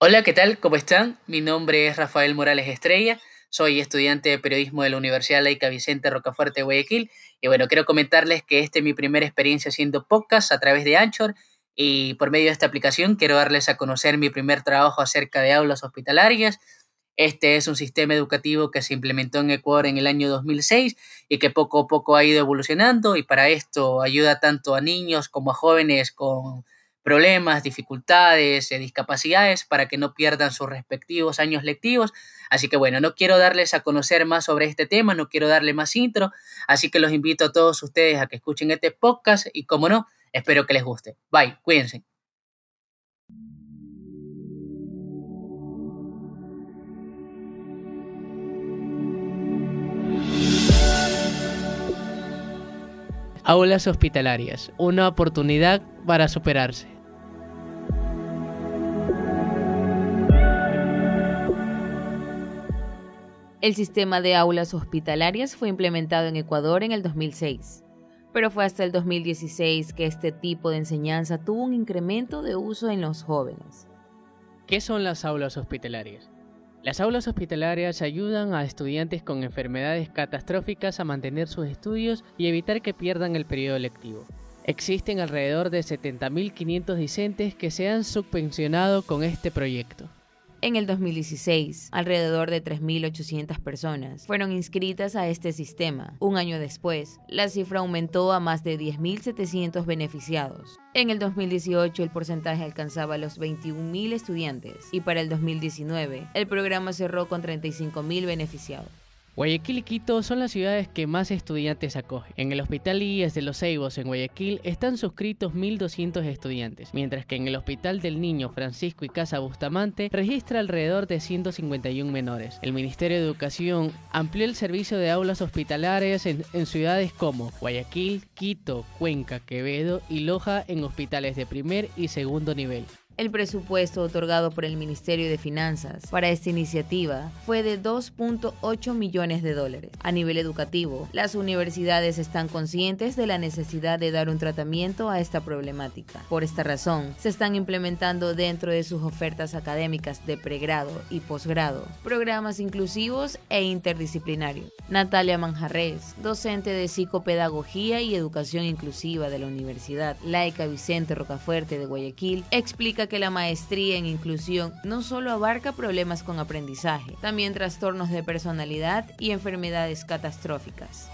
Hola, ¿qué tal? ¿Cómo están? Mi nombre es Rafael Morales Estrella, soy estudiante de periodismo de la Universidad Laica Vicente Rocafuerte de Guayaquil y bueno, quiero comentarles que esta es mi primera experiencia haciendo podcast a través de Anchor y por medio de esta aplicación quiero darles a conocer mi primer trabajo acerca de aulas hospitalarias. Este es un sistema educativo que se implementó en Ecuador en el año 2006 y que poco a poco ha ido evolucionando y para esto ayuda tanto a niños como a jóvenes con problemas, dificultades, eh, discapacidades para que no pierdan sus respectivos años lectivos. Así que bueno, no quiero darles a conocer más sobre este tema, no quiero darle más intro, así que los invito a todos ustedes a que escuchen este podcast y como no, espero que les guste. Bye, cuídense. Aulas hospitalarias, una oportunidad para superarse. El sistema de aulas hospitalarias fue implementado en Ecuador en el 2006, pero fue hasta el 2016 que este tipo de enseñanza tuvo un incremento de uso en los jóvenes. ¿Qué son las aulas hospitalarias? Las aulas hospitalarias ayudan a estudiantes con enfermedades catastróficas a mantener sus estudios y evitar que pierdan el periodo lectivo. Existen alrededor de 70.500 discentes que se han subvencionado con este proyecto. En el 2016, alrededor de 3.800 personas fueron inscritas a este sistema. Un año después, la cifra aumentó a más de 10.700 beneficiados. En el 2018 el porcentaje alcanzaba los 21.000 estudiantes y para el 2019 el programa cerró con 35.000 beneficiados. Guayaquil y Quito son las ciudades que más estudiantes acogen. En el Hospital IES de los Ceibos en Guayaquil están suscritos 1.200 estudiantes, mientras que en el Hospital del Niño Francisco y Casa Bustamante registra alrededor de 151 menores. El Ministerio de Educación amplió el servicio de aulas hospitalarias en, en ciudades como Guayaquil, Quito, Cuenca, Quevedo y Loja en hospitales de primer y segundo nivel. El presupuesto otorgado por el Ministerio de Finanzas para esta iniciativa fue de 2.8 millones de dólares. A nivel educativo, las universidades están conscientes de la necesidad de dar un tratamiento a esta problemática. Por esta razón, se están implementando dentro de sus ofertas académicas de pregrado y posgrado programas inclusivos e interdisciplinarios. Natalia Manjarres, docente de psicopedagogía y educación inclusiva de la Universidad Laica Vicente Rocafuerte de Guayaquil, explica que la maestría en inclusión no solo abarca problemas con aprendizaje, también trastornos de personalidad y enfermedades catastróficas.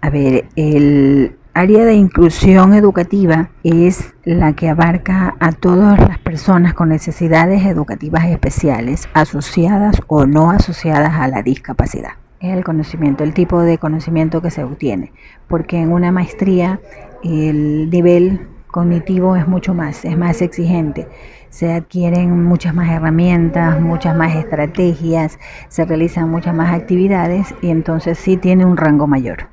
A ver, el área de inclusión educativa es la que abarca a todas las personas con necesidades educativas especiales, asociadas o no asociadas a la discapacidad. Es el conocimiento, el tipo de conocimiento que se obtiene, porque en una maestría el nivel cognitivo es mucho más, es más exigente. Se adquieren muchas más herramientas, muchas más estrategias, se realizan muchas más actividades y entonces sí tiene un rango mayor.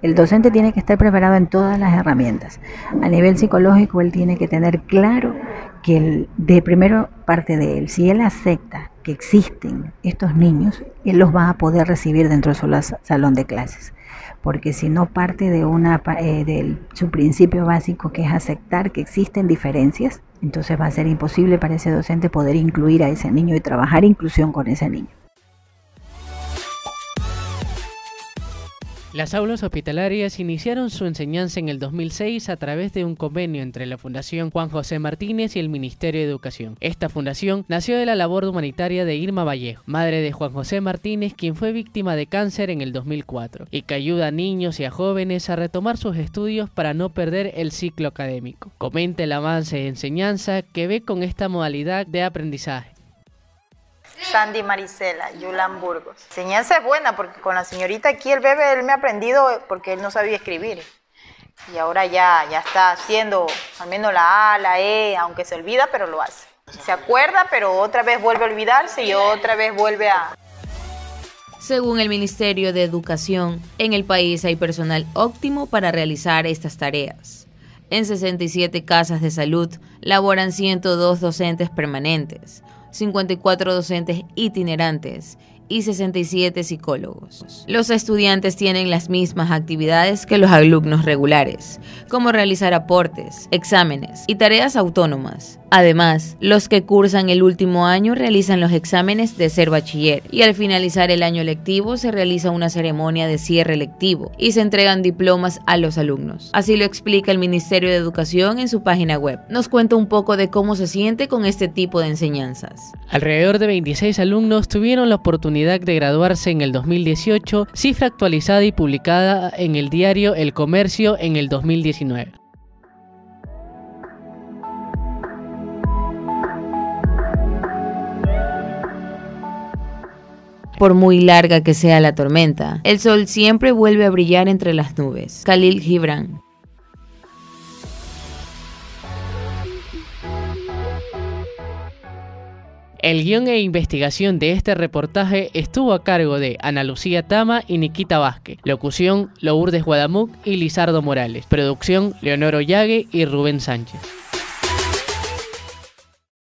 El docente tiene que estar preparado en todas las herramientas. A nivel psicológico, él tiene que tener claro que de primero parte de él, si él acepta que existen estos niños, él los va a poder recibir dentro de su salón de clases porque si no parte de, una, eh, de su principio básico que es aceptar que existen diferencias, entonces va a ser imposible para ese docente poder incluir a ese niño y trabajar inclusión con ese niño. Las aulas hospitalarias iniciaron su enseñanza en el 2006 a través de un convenio entre la Fundación Juan José Martínez y el Ministerio de Educación. Esta fundación nació de la labor humanitaria de Irma Vallejo, madre de Juan José Martínez, quien fue víctima de cáncer en el 2004, y que ayuda a niños y a jóvenes a retomar sus estudios para no perder el ciclo académico. Comenta el avance de enseñanza que ve con esta modalidad de aprendizaje. Sandy Marisela, Yulan Burgos. Enseñanza es buena porque con la señorita aquí el bebé él me ha aprendido porque él no sabía escribir. Y ahora ya, ya está haciendo al menos la A, la E, aunque se olvida, pero lo hace. Se acuerda, pero otra vez vuelve a olvidarse y otra vez vuelve a... Según el Ministerio de Educación, en el país hay personal óptimo para realizar estas tareas. En 67 casas de salud laboran 102 docentes permanentes, 54 docentes itinerantes y 67 psicólogos. Los estudiantes tienen las mismas actividades que los alumnos regulares, como realizar aportes, exámenes y tareas autónomas. Además, los que cursan el último año realizan los exámenes de ser bachiller y al finalizar el año lectivo se realiza una ceremonia de cierre lectivo y se entregan diplomas a los alumnos. Así lo explica el Ministerio de Educación en su página web. Nos cuenta un poco de cómo se siente con este tipo de enseñanzas. Alrededor de 26 alumnos tuvieron la oportunidad de graduarse en el 2018, cifra actualizada y publicada en el diario El Comercio en el 2019. Por muy larga que sea la tormenta, el sol siempre vuelve a brillar entre las nubes. Khalil Gibran. El guion e investigación de este reportaje estuvo a cargo de Ana Lucía Tama y Nikita Vázquez. Locución, Lourdes Guadamuc y Lizardo Morales. Producción, Leonoro Llague y Rubén Sánchez.